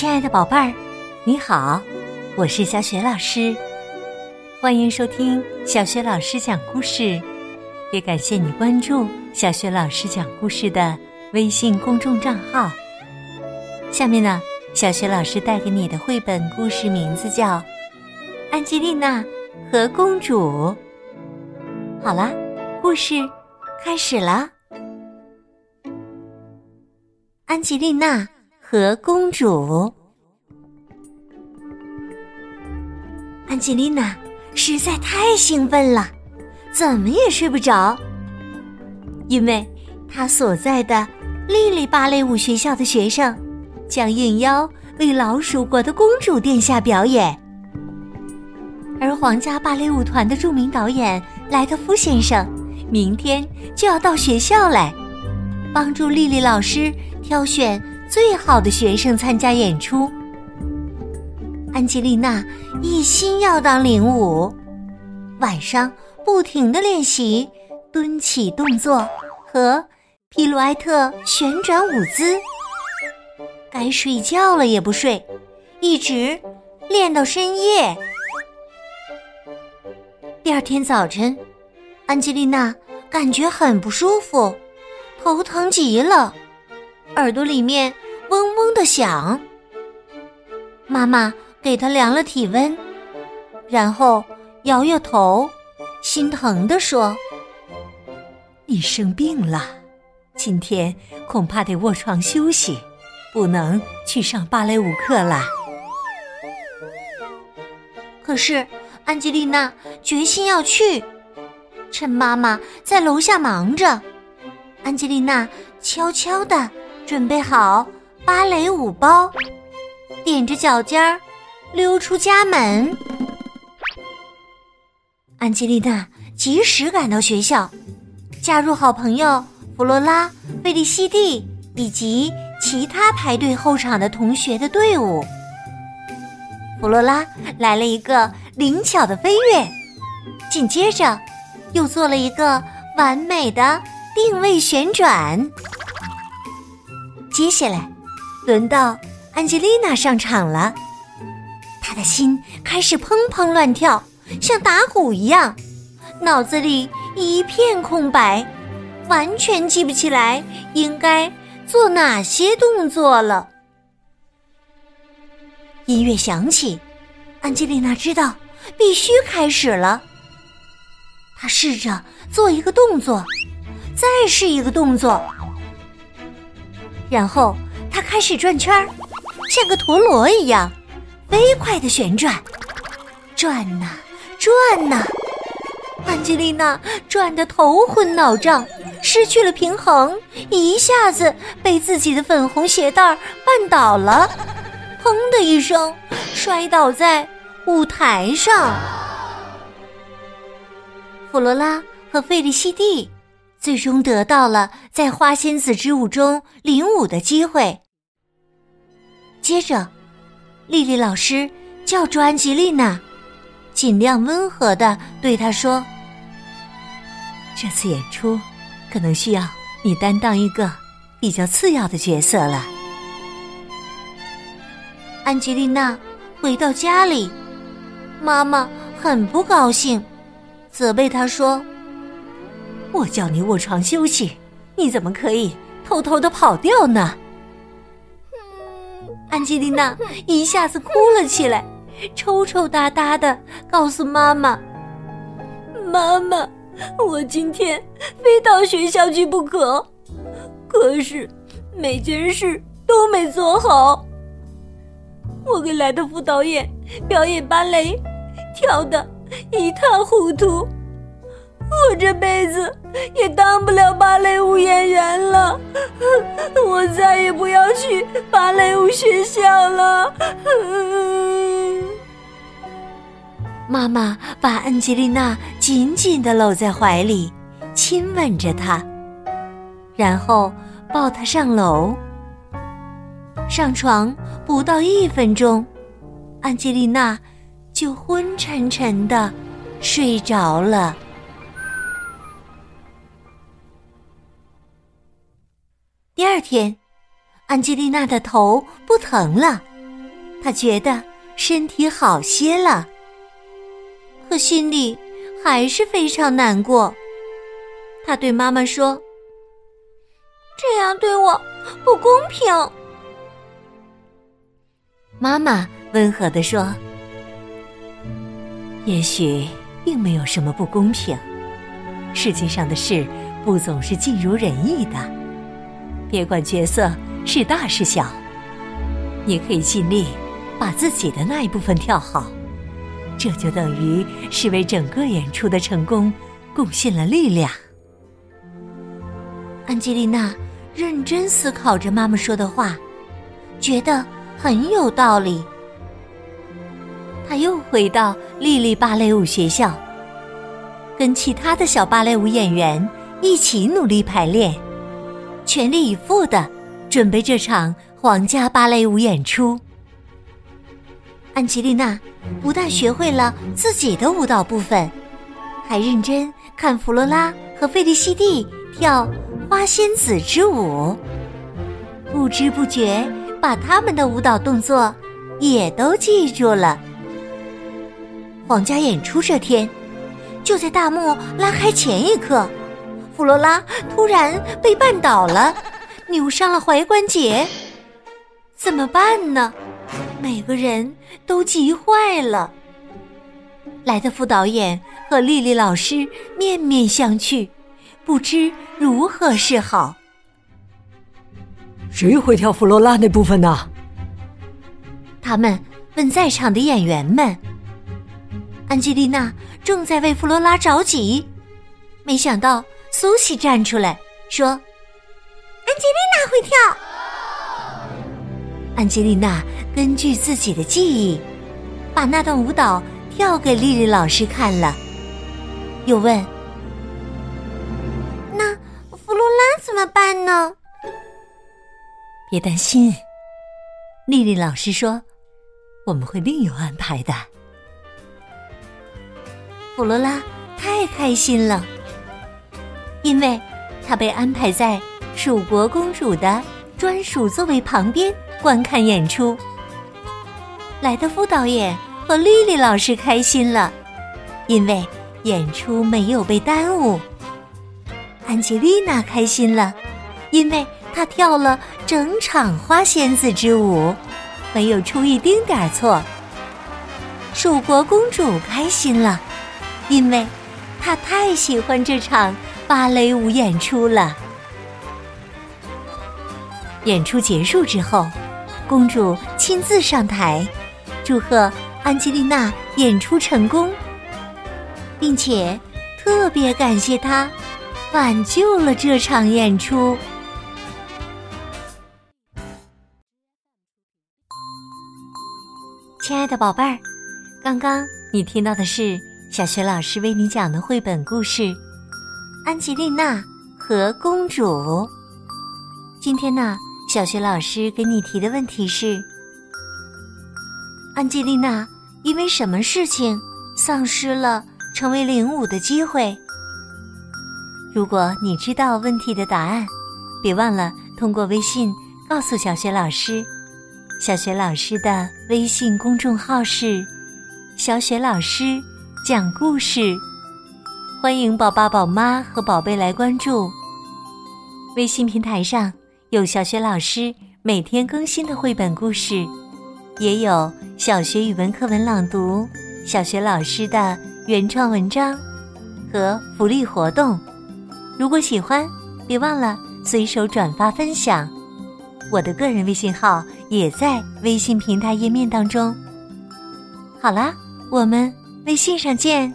亲爱的宝贝儿，你好，我是小雪老师，欢迎收听小雪老师讲故事，也感谢你关注小雪老师讲故事的微信公众账号。下面呢，小雪老师带给你的绘本故事名字叫《安吉丽娜和公主》。好啦，故事开始了，安吉丽娜。和公主安吉丽娜实在太兴奋了，怎么也睡不着，因为她所在的莉莉芭蕾舞学校的学生将应邀为老鼠国的公主殿下表演，而皇家芭蕾舞团的著名导演莱特夫先生明天就要到学校来，帮助莉莉老师挑选。最好的学生参加演出，安吉丽娜一心要当领舞，晚上不停的练习蹲起动作和皮鲁埃特旋转舞姿，该睡觉了也不睡，一直练到深夜。第二天早晨，安吉丽娜感觉很不舒服，头疼极了。耳朵里面嗡嗡的响，妈妈给她量了体温，然后摇摇头，心疼地说：“你生病了，今天恐怕得卧床休息，不能去上芭蕾舞课了。”可是安吉丽娜决心要去，趁妈妈在楼下忙着，安吉丽娜悄悄的。准备好芭蕾舞包，踮着脚尖儿溜出家门。安吉丽娜及时赶到学校，加入好朋友弗罗拉、费利西蒂以及其他排队候场的同学的队伍。弗罗拉来了一个灵巧的飞跃，紧接着又做了一个完美的定位旋转。接下来，轮到安吉丽娜上场了。她的心开始砰砰乱跳，像打鼓一样，脑子里一片空白，完全记不起来应该做哪些动作了。音乐响起，安吉丽娜知道必须开始了。她试着做一个动作，再试一个动作。然后他开始转圈儿，像个陀螺一样，飞快的旋转，转呐转呐。安吉丽娜转得头昏脑胀，失去了平衡，一下子被自己的粉红鞋带绊倒了，砰的一声摔倒在舞台上。弗罗拉和费利西蒂。最终得到了在花仙子之舞中领舞的机会。接着，丽丽老师叫住安吉丽娜，尽量温和的对她说：“这次演出可能需要你担当一个比较次要的角色了。”安吉丽娜回到家里，妈妈很不高兴，责备她说。我叫你卧床休息，你怎么可以偷偷的跑掉呢？安吉丽娜一下子哭了起来，抽抽搭搭的告诉妈妈：“妈妈，我今天非到学校去不可，可是每件事都没做好。我给莱特福导演表演芭蕾，跳的一塌糊涂。”我这辈子也当不了芭蕾舞演员了，我再也不要去芭蕾舞学校了。妈妈把安吉丽娜紧紧的搂在怀里，亲吻着她，然后抱她上楼。上床不到一分钟，安吉丽娜就昏沉沉的睡着了。第二天，安吉丽娜的头不疼了，她觉得身体好些了，可心里还是非常难过。她对妈妈说：“这样对我不公平。”妈妈温和地说：“也许并没有什么不公平，世界上的事不总是尽如人意的。别管角色是大是小，你可以尽力把自己的那一部分跳好，这就等于是为整个演出的成功贡献了力量。”安吉丽娜认真思考着妈妈说的话，觉得。很有道理。他又回到莉莉芭蕾舞学校，跟其他的小芭蕾舞演员一起努力排练，全力以赴的准备这场皇家芭蕾舞演出。安吉丽娜不但学会了自己的舞蹈部分，还认真看弗罗拉和费利西蒂跳花仙子之舞，不知不觉。把他们的舞蹈动作也都记住了。皇家演出这天，就在大幕拉开前一刻，弗罗拉突然被绊倒了，扭伤了踝关节。怎么办呢？每个人都急坏了。莱德副导演和丽丽老师面面相觑，不知如何是好。谁会跳弗罗拉那部分呢？他们问在场的演员们。安吉丽娜正在为弗罗拉着急，没想到苏西站出来说：“安吉丽娜会跳。”安吉丽娜根据自己的记忆，把那段舞蹈跳给丽丽老师看了，又问：“那弗罗拉怎么办呢？”别担心，丽丽老师说：“我们会另有安排的。”弗罗拉太开心了，因为她被安排在蜀国公主的专属座位旁边观看演出。莱德夫导演和丽丽老师开心了，因为演出没有被耽误。安吉丽娜开心了，因为。她跳了整场花仙子之舞，没有出一丁点儿错。蜀国公主开心了，因为她太喜欢这场芭蕾舞演出了。演出结束之后，公主亲自上台，祝贺安吉丽娜演出成功，并且特别感谢她挽救了这场演出。亲爱的宝贝儿，刚刚你听到的是小学老师为你讲的绘本故事《安吉丽娜和公主》。今天呢，小学老师给你提的问题是：安吉丽娜因为什么事情丧失了成为领舞的机会？如果你知道问题的答案，别忘了通过微信告诉小学老师。小雪老师的微信公众号是“小雪老师讲故事”，欢迎宝爸宝妈和宝贝来关注。微信平台上有小学老师每天更新的绘本故事，也有小学语文课文朗读、小学老师的原创文章和福利活动。如果喜欢，别忘了随手转发分享。我的个人微信号也在微信平台页面当中。好啦，我们微信上见。